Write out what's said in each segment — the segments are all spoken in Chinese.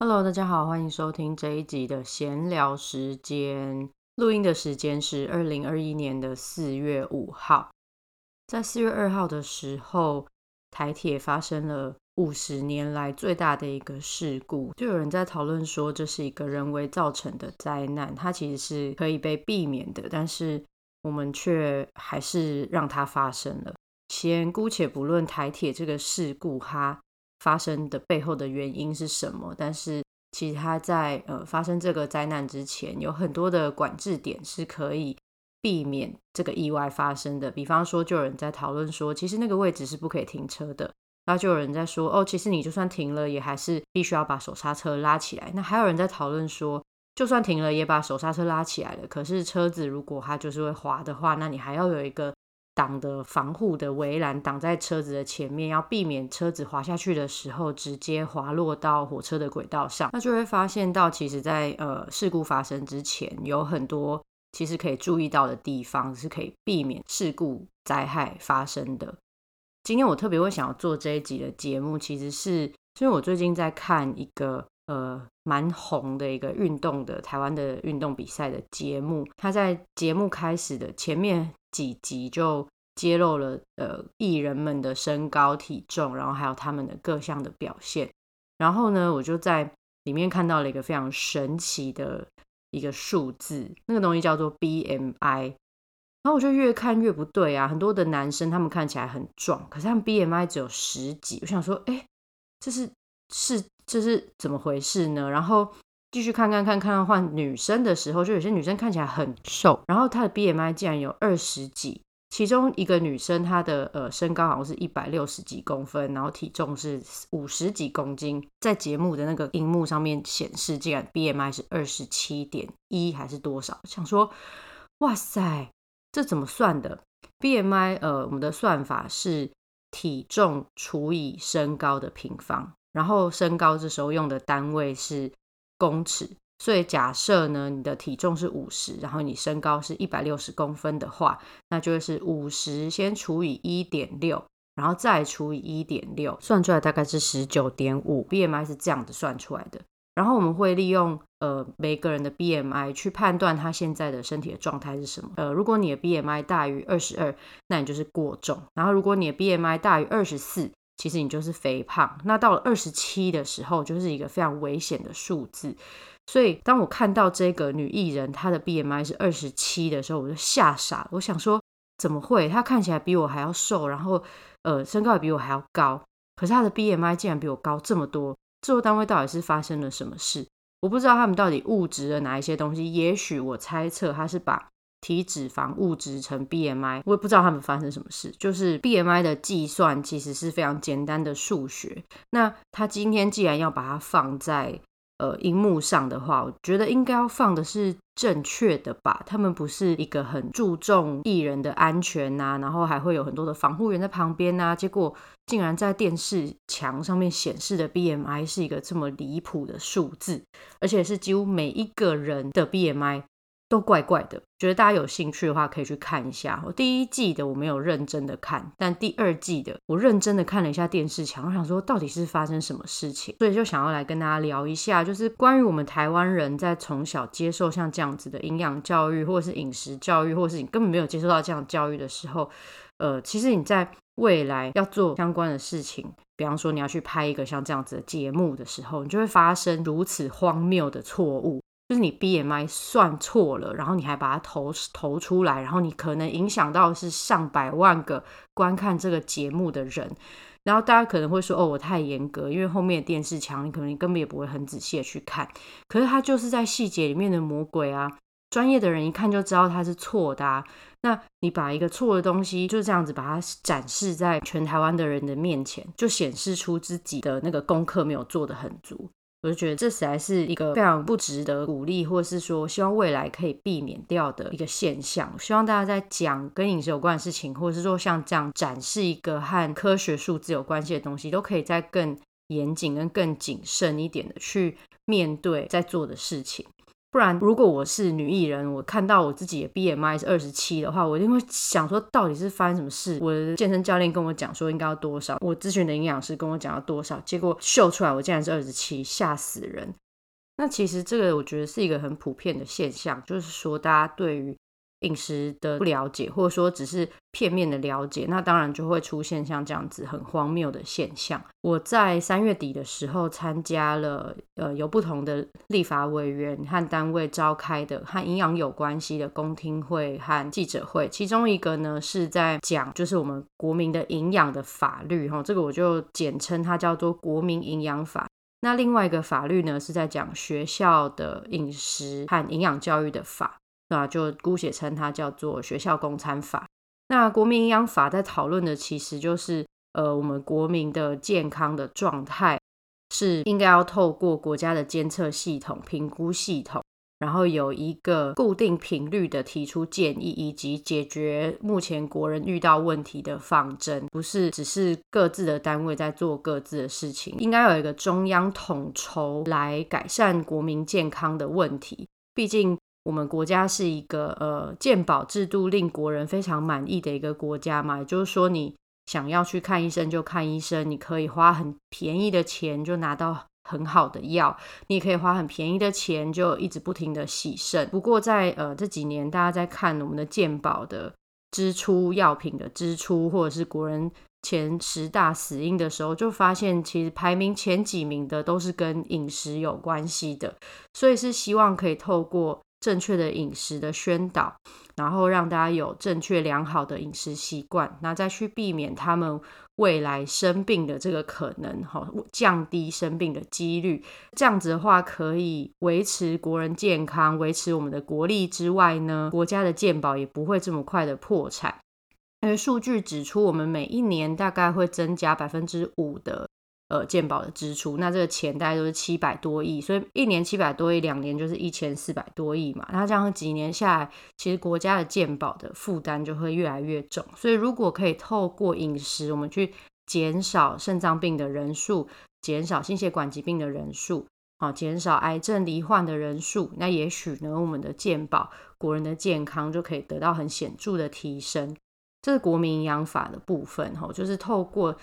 Hello，大家好，欢迎收听这一集的闲聊时间。录音的时间是二零二一年的四月五号。在四月二号的时候，台铁发生了五十年来最大的一个事故，就有人在讨论说这是一个人为造成的灾难，它其实是可以被避免的，但是我们却还是让它发生了。先姑且不论台铁这个事故，哈。发生的背后的原因是什么？但是其实它在呃发生这个灾难之前，有很多的管制点是可以避免这个意外发生的。比方说，就有人在讨论说，其实那个位置是不可以停车的。然后就有人在说，哦，其实你就算停了，也还是必须要把手刹车拉起来。那还有人在讨论说，就算停了，也把手刹车拉起来了。可是车子如果它就是会滑的话，那你还要有一个。挡的防护的围栏挡在车子的前面，要避免车子滑下去的时候直接滑落到火车的轨道上。那就会发现到，其实，在呃事故发生之前，有很多其实可以注意到的地方，是可以避免事故灾害发生的。今天我特别会想要做这一集的节目，其实是因为我最近在看一个呃蛮红的一个运动的台湾的运动比赛的节目，他在节目开始的前面。几集就揭露了呃艺人们的身高体重，然后还有他们的各项的表现。然后呢，我就在里面看到了一个非常神奇的一个数字，那个东西叫做 BMI。然后我就越看越不对啊，很多的男生他们看起来很壮，可是他们 BMI 只有十几。我想说，哎，这是是这是怎么回事呢？然后。继续看看看看到换女生的时候，就有些女生看起来很瘦，然后她的 BMI 竟然有二十几，其中一个女生她的呃身高好像是一百六十几公分，然后体重是五十几公斤，在节目的那个荧幕上面显示，竟然 BMI 是二十七点一还是多少？想说，哇塞，这怎么算的？BMI 呃，我们的算法是体重除以身高的平方，然后身高这时候用的单位是。公尺，所以假设呢，你的体重是五十，然后你身高是一百六十公分的话，那就是五十先除以一点六，然后再除以一点六，算出来大概是十九点五。BMI 是这样子算出来的。然后我们会利用呃每个人的 BMI 去判断他现在的身体的状态是什么。呃，如果你的 BMI 大于二十二，那你就是过重；然后如果你的 BMI 大于二十四，其实你就是肥胖，那到了二十七的时候，就是一个非常危险的数字。所以当我看到这个女艺人她的 BMI 是二十七的时候，我就吓傻了。我想说，怎么会？她看起来比我还要瘦，然后呃身高也比我还要高，可是她的 BMI 竟然比我高这么多。制作单位到底是发生了什么事？我不知道他们到底误植了哪一些东西。也许我猜测他是把。体脂肪物质成 BMI，我也不知道他们发生什么事。就是 BMI 的计算其实是非常简单的数学。那他今天既然要把它放在呃荧幕上的话，我觉得应该要放的是正确的吧。他们不是一个很注重艺人的安全呐，然后还会有很多的防护员在旁边呐。结果竟然在电视墙上面显示的 BMI 是一个这么离谱的数字，而且是几乎每一个人的 BMI。都怪怪的，觉得大家有兴趣的话可以去看一下。我第一季的我没有认真的看，但第二季的我认真的看了一下电视墙，我想说到底是发生什么事情，所以就想要来跟大家聊一下，就是关于我们台湾人在从小接受像这样子的营养教育，或者是饮食教育，或者是你根本没有接受到这样教育的时候，呃，其实你在未来要做相关的事情，比方说你要去拍一个像这样子的节目的时候，你就会发生如此荒谬的错误。就是你 BMI 算错了，然后你还把它投投出来，然后你可能影响到是上百万个观看这个节目的人，然后大家可能会说：“哦，我太严格，因为后面的电视墙，你可能根本也不会很仔细的去看。”可是它就是在细节里面的魔鬼啊！专业的人一看就知道它是错的啊！那你把一个错的东西就这样子把它展示在全台湾的人的面前，就显示出自己的那个功课没有做的很足。我就觉得这实在是一个非常不值得鼓励，或者是说希望未来可以避免掉的一个现象。希望大家在讲跟饮食有关的事情，或者是说像这样展示一个和科学数字有关系的东西，都可以在更严谨跟更谨慎一点的去面对在做的事情。不然，如果我是女艺人，我看到我自己的 BMI 是二十七的话，我一定会想说，到底是发生什么事？我的健身教练跟我讲说应该要多少，我咨询的营养师跟我讲要多少，结果秀出来我竟然是二十七，吓死人！那其实这个我觉得是一个很普遍的现象，就是说大家对于饮食的不了解，或者说只是片面的了解，那当然就会出现像这样子很荒谬的现象。我在三月底的时候参加了呃有不同的立法委员和单位召开的和营养有关系的公听会和记者会，其中一个呢是在讲就是我们国民的营养的法律哈，这个我就简称它叫做国民营养法。那另外一个法律呢是在讲学校的饮食和营养教育的法。那就姑且称它叫做学校供餐法。那国民营养法在讨论的其实就是，呃，我们国民的健康的状态是应该要透过国家的监测系统、评估系统，然后有一个固定频率的提出建议，以及解决目前国人遇到问题的方针，不是只是各自的单位在做各自的事情，应该有一个中央统筹来改善国民健康的问题。毕竟。我们国家是一个呃健保制度令国人非常满意的一个国家嘛，也就是说，你想要去看医生就看医生，你可以花很便宜的钱就拿到很好的药，你也可以花很便宜的钱就一直不停的洗肾。不过在呃这几年，大家在看我们的健保的支出、药品的支出，或者是国人前十大死因的时候，就发现其实排名前几名的都是跟饮食有关系的，所以是希望可以透过。正确的饮食的宣导，然后让大家有正确良好的饮食习惯，那再去避免他们未来生病的这个可能，哈，降低生病的几率。这样子的话，可以维持国人健康，维持我们的国力之外呢，国家的健保也不会这么快的破产。因为数据指出，我们每一年大概会增加百分之五的。呃，健保的支出，那这个钱大概都是七百多亿，所以一年七百多亿，两年就是一千四百多亿嘛。那这样几年下来，其实国家的健保的负担就会越来越重。所以如果可以透过饮食，我们去减少肾脏病的人数，减少心血管疾病的人数，好，减少癌症罹患的人数，那也许呢，我们的健保国人的健康就可以得到很显著的提升。这是国民营养法的部分，哈，就是透过。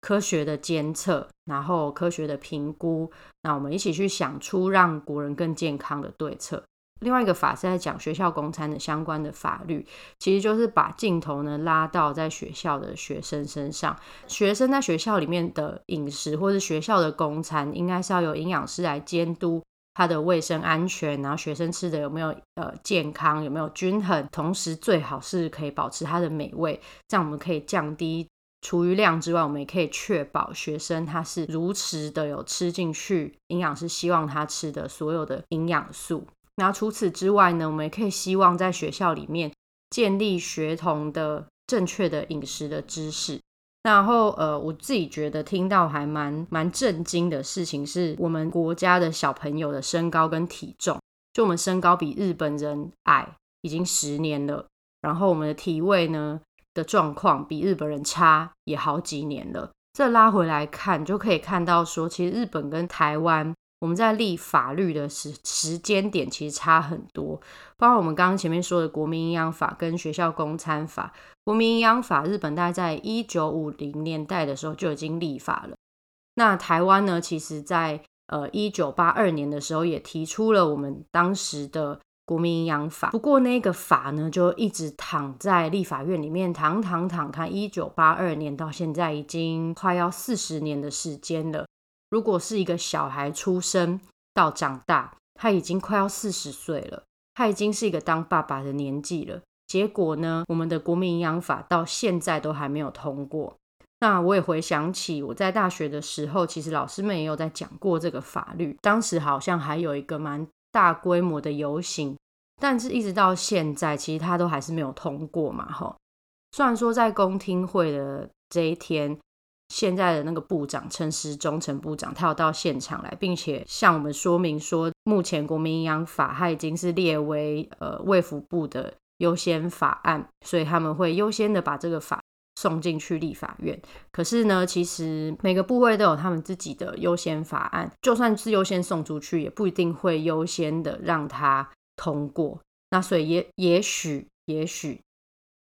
科学的监测，然后科学的评估，那我们一起去想出让国人更健康的对策。另外一个法是在讲学校公餐的相关的法律，其实就是把镜头呢拉到在学校的学生身上。学生在学校里面的饮食或是学校的公餐，应该是要有营养师来监督他的卫生安全，然后学生吃的有没有呃健康，有没有均衡，同时最好是可以保持它的美味，这样我们可以降低。除余量之外，我们也可以确保学生他是如实的有吃进去营养师希望他吃的所有的营养素。那除此之外呢，我们也可以希望在学校里面建立学童的正确的饮食的知识。然后，呃，我自己觉得听到还蛮蛮震惊的事情，是我们国家的小朋友的身高跟体重，就我们身高比日本人矮已经十年了，然后我们的体位呢？的状况比日本人差也好几年了。这拉回来看，就可以看到说，其实日本跟台湾，我们在立法律的时时间点其实差很多。包括我们刚刚前面说的国民营养法跟学校公餐法，国民营养法日本大概在一九五零年代的时候就已经立法了。那台湾呢，其实在呃一九八二年的时候也提出了我们当时的。国民营养法，不过那个法呢，就一直躺在立法院里面，躺躺躺，看一九八二年到现在已经快要四十年的时间了。如果是一个小孩出生到长大，他已经快要四十岁了，他已经是一个当爸爸的年纪了。结果呢，我们的国民营养法到现在都还没有通过。那我也回想起我在大学的时候，其实老师们也有在讲过这个法律，当时好像还有一个蛮。大规模的游行，但是一直到现在，其实他都还是没有通过嘛，哈。虽然说在公听会的这一天，现在的那个部长陈时中陈部长，他有到现场来，并且向我们说明说，目前国民营养法它已经是列为呃卫福部的优先法案，所以他们会优先的把这个法送进去立法院。可是呢，其实每个部会都有他们自己的优先法案，就算是优先送出去，也不一定会优先的让它通过。那所以也也许也许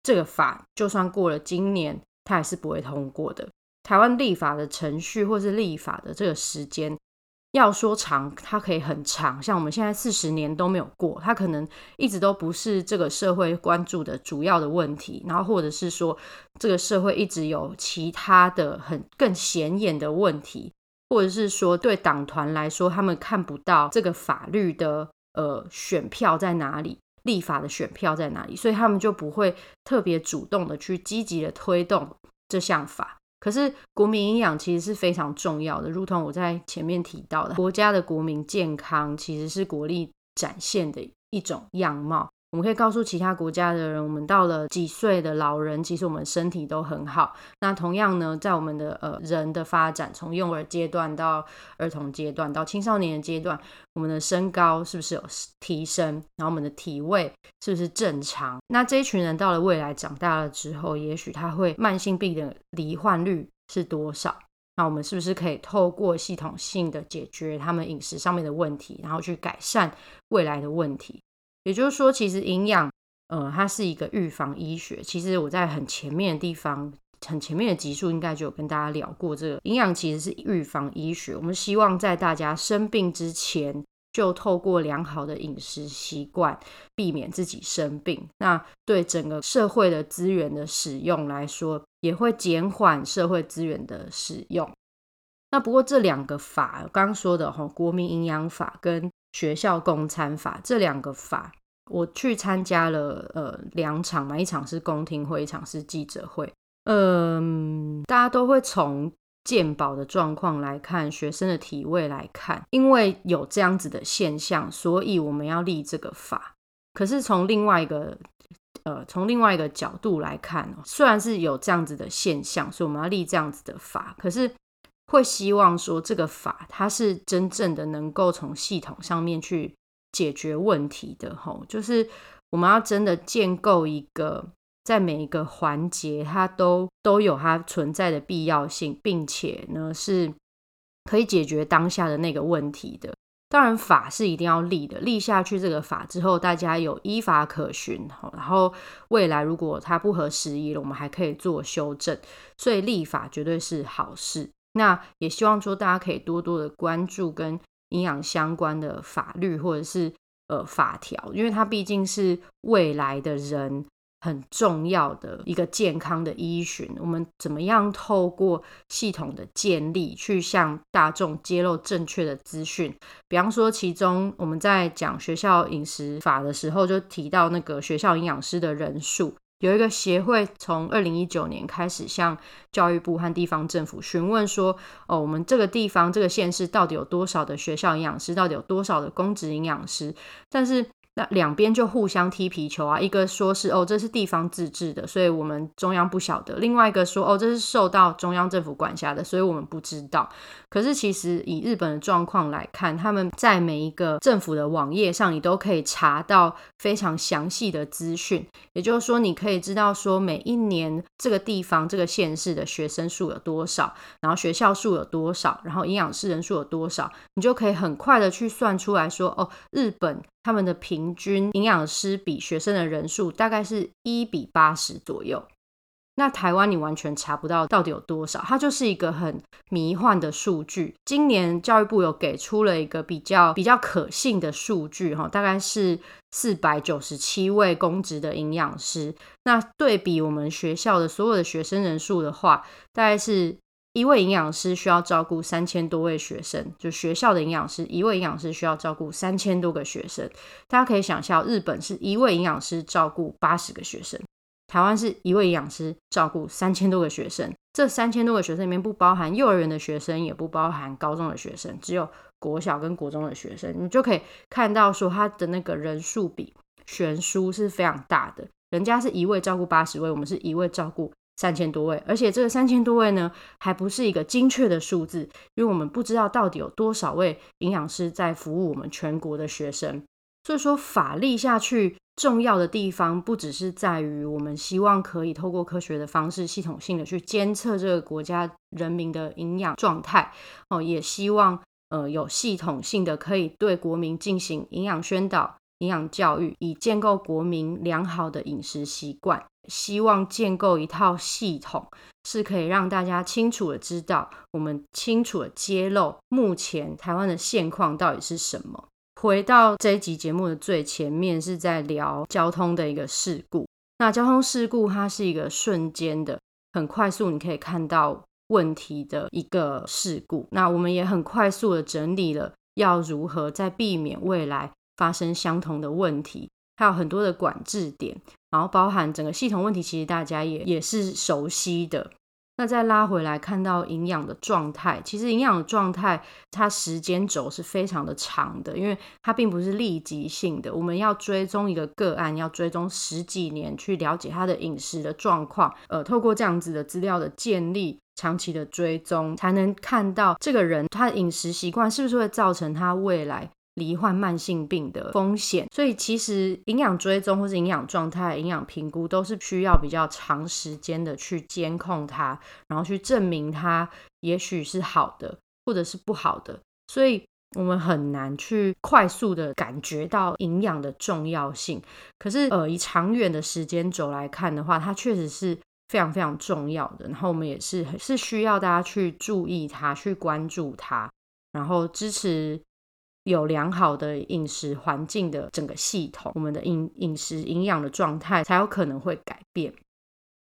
这个法就算过了今年，它还是不会通过的。台湾立法的程序或是立法的这个时间。要说长，它可以很长，像我们现在四十年都没有过，它可能一直都不是这个社会关注的主要的问题，然后或者是说这个社会一直有其他的很更显眼的问题，或者是说对党团来说，他们看不到这个法律的呃选票在哪里，立法的选票在哪里，所以他们就不会特别主动的去积极的推动这项法。可是国民营养其实是非常重要的，如同我在前面提到的，国家的国民健康其实是国力展现的一种样貌。我们可以告诉其他国家的人，我们到了几岁的老人，其实我们身体都很好。那同样呢，在我们的呃人的发展，从幼儿阶段到儿童阶段到青少年阶段，我们的身高是不是有提升？然后我们的体位是不是正常？那这一群人到了未来长大了之后，也许他会慢性病的罹患率是多少？那我们是不是可以透过系统性的解决他们饮食上面的问题，然后去改善未来的问题？也就是说，其实营养，呃，它是一个预防医学。其实我在很前面的地方，很前面的集数应该就有跟大家聊过，这个营养其实是预防医学。我们希望在大家生病之前，就透过良好的饮食习惯，避免自己生病。那对整个社会的资源的使用来说，也会减缓社会资源的使用。那不过这两个法，刚刚说的哈，国民营养法跟学校供餐法这两个法，我去参加了呃两场嘛，一场是公听会，一场是记者会。嗯，大家都会从健保的状况来看，学生的体位来看，因为有这样子的现象，所以我们要立这个法。可是从另外一个呃从另外一个角度来看，虽然是有这样子的现象，所以我们要立这样子的法，可是。会希望说这个法它是真正的能够从系统上面去解决问题的吼，就是我们要真的建构一个在每一个环节它都都有它存在的必要性，并且呢是可以解决当下的那个问题的。当然法是一定要立的，立下去这个法之后，大家有依法可循然后未来如果它不合时宜了，我们还可以做修正，所以立法绝对是好事。那也希望说大家可以多多的关注跟营养相关的法律或者是呃法条，因为它毕竟是未来的人很重要的一个健康的依循。我们怎么样透过系统的建立，去向大众揭露正确的资讯？比方说，其中我们在讲学校饮食法的时候，就提到那个学校营养师的人数。有一个协会从二零一九年开始向教育部和地方政府询问说：“哦，我们这个地方这个县市到底有多少的学校营养师？到底有多少的公职营养师？”但是。那两边就互相踢皮球啊，一个说是哦，这是地方自治的，所以我们中央不晓得；另外一个说哦，这是受到中央政府管辖的，所以我们不知道。可是其实以日本的状况来看，他们在每一个政府的网页上，你都可以查到非常详细的资讯。也就是说，你可以知道说每一年这个地方这个县市的学生数有多少，然后学校数有多少，然后营养师人数有多少，你就可以很快的去算出来说哦，日本。他们的平均营养师比学生的人数大概是一比八十左右。那台湾你完全查不到到底有多少，它就是一个很迷幻的数据。今年教育部有给出了一个比较比较可信的数据，哈，大概是四百九十七位公职的营养师。那对比我们学校的所有的学生人数的话，大概是。一位营养师需要照顾三千多位学生，就学校的营养师，一位营养师需要照顾三千多个学生。大家可以想象，日本是一位营养师照顾八十个学生，台湾是一位营养师照顾三千多个学生。这三千多个学生里面不包含幼儿园的学生，也不包含高中的学生，只有国小跟国中的学生。你就可以看到说，他的那个人数比悬殊是非常大的。人家是一位照顾八十位，我们是一位照顾。三千多位，而且这个三千多位呢，还不是一个精确的数字，因为我们不知道到底有多少位营养师在服务我们全国的学生。所以说法立下去重要的地方不只是在于我们希望可以透过科学的方式，系统性的去监测这个国家人民的营养状态哦，也希望呃有系统性的可以对国民进行营养宣导、营养教育，以建构国民良好的饮食习惯。希望建构一套系统，是可以让大家清楚的知道，我们清楚的揭露目前台湾的现况到底是什么。回到这一集节目的最前面，是在聊交通的一个事故。那交通事故它是一个瞬间的、很快速，你可以看到问题的一个事故。那我们也很快速的整理了要如何在避免未来发生相同的问题，还有很多的管制点，然后包含整个系统问题，其实大家也也是熟悉的。那再拉回来看到营养的状态，其实营养的状态它时间轴是非常的长的，因为它并不是立即性的。我们要追踪一个个案，要追踪十几年去了解他的饮食的状况，呃，透过这样子的资料的建立，长期的追踪，才能看到这个人他的饮食习惯是不是会造成他未来。罹患慢性病的风险，所以其实营养追踪或是营养状态、营养评估都是需要比较长时间的去监控它，然后去证明它也许是好的或者是不好的，所以我们很难去快速的感觉到营养的重要性。可是呃，以长远的时间轴来看的话，它确实是非常非常重要的。然后我们也是是需要大家去注意它、去关注它，然后支持。有良好的饮食环境的整个系统，我们的饮饮食营养的状态才有可能会改变。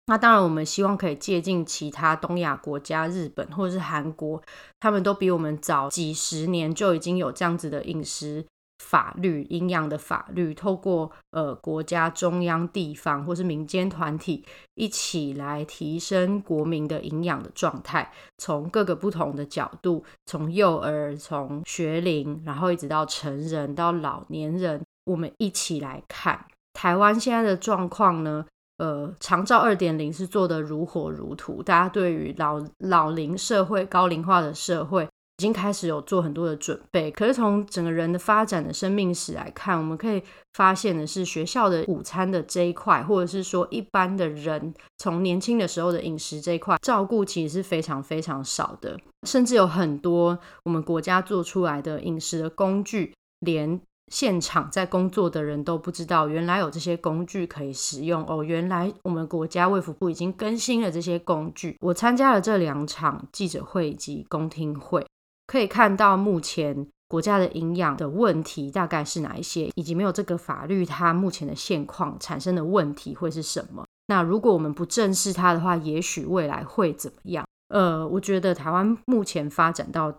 那当然，我们希望可以借鉴其他东亚国家，日本或者是韩国，他们都比我们早几十年就已经有这样子的饮食。法律营养的法律，透过呃国家、中央、地方或是民间团体一起来提升国民的营养的状态，从各个不同的角度，从幼儿、从学龄，然后一直到成人到老年人，我们一起来看台湾现在的状况呢？呃，长照二点零是做的如火如荼，大家对于老老龄社会、高龄化的社会。已经开始有做很多的准备，可是从整个人的发展的生命史来看，我们可以发现的是，学校的午餐的这一块，或者是说一般的人从年轻的时候的饮食这一块照顾，其实是非常非常少的，甚至有很多我们国家做出来的饮食的工具，连现场在工作的人都不知道，原来有这些工具可以使用哦。原来我们国家卫福部已经更新了这些工具。我参加了这两场记者会以及公听会。可以看到目前国家的营养的问题大概是哪一些，以及没有这个法律，它目前的现况产生的问题会是什么？那如果我们不正视它的话，也许未来会怎么样？呃，我觉得台湾目前发展到。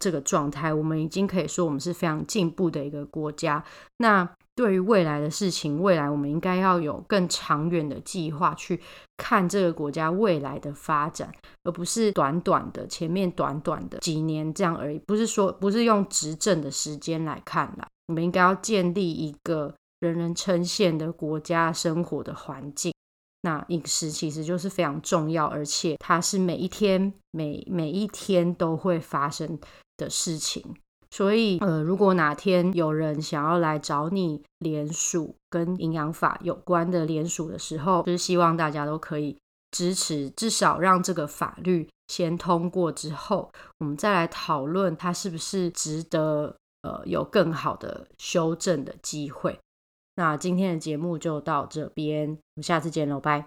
这个状态，我们已经可以说我们是非常进步的一个国家。那对于未来的事情，未来我们应该要有更长远的计划去看这个国家未来的发展，而不是短短的前面短短的几年这样而已。不是说不是用执政的时间来看啦，我们应该要建立一个人人称羡的国家生活的环境。那饮食其实就是非常重要，而且它是每一天每每一天都会发生的事情。所以，呃，如果哪天有人想要来找你联署跟营养法有关的联署的时候，就是希望大家都可以支持，至少让这个法律先通过之后，我们再来讨论它是不是值得呃有更好的修正的机会。那今天的节目就到这边，我们下次见喽，拜。